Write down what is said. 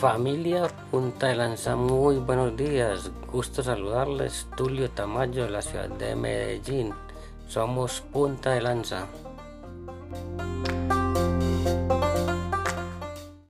Familia Punta de Lanza, muy buenos días. Gusto saludarles. Tulio Tamayo de la ciudad de Medellín. Somos Punta de Lanza.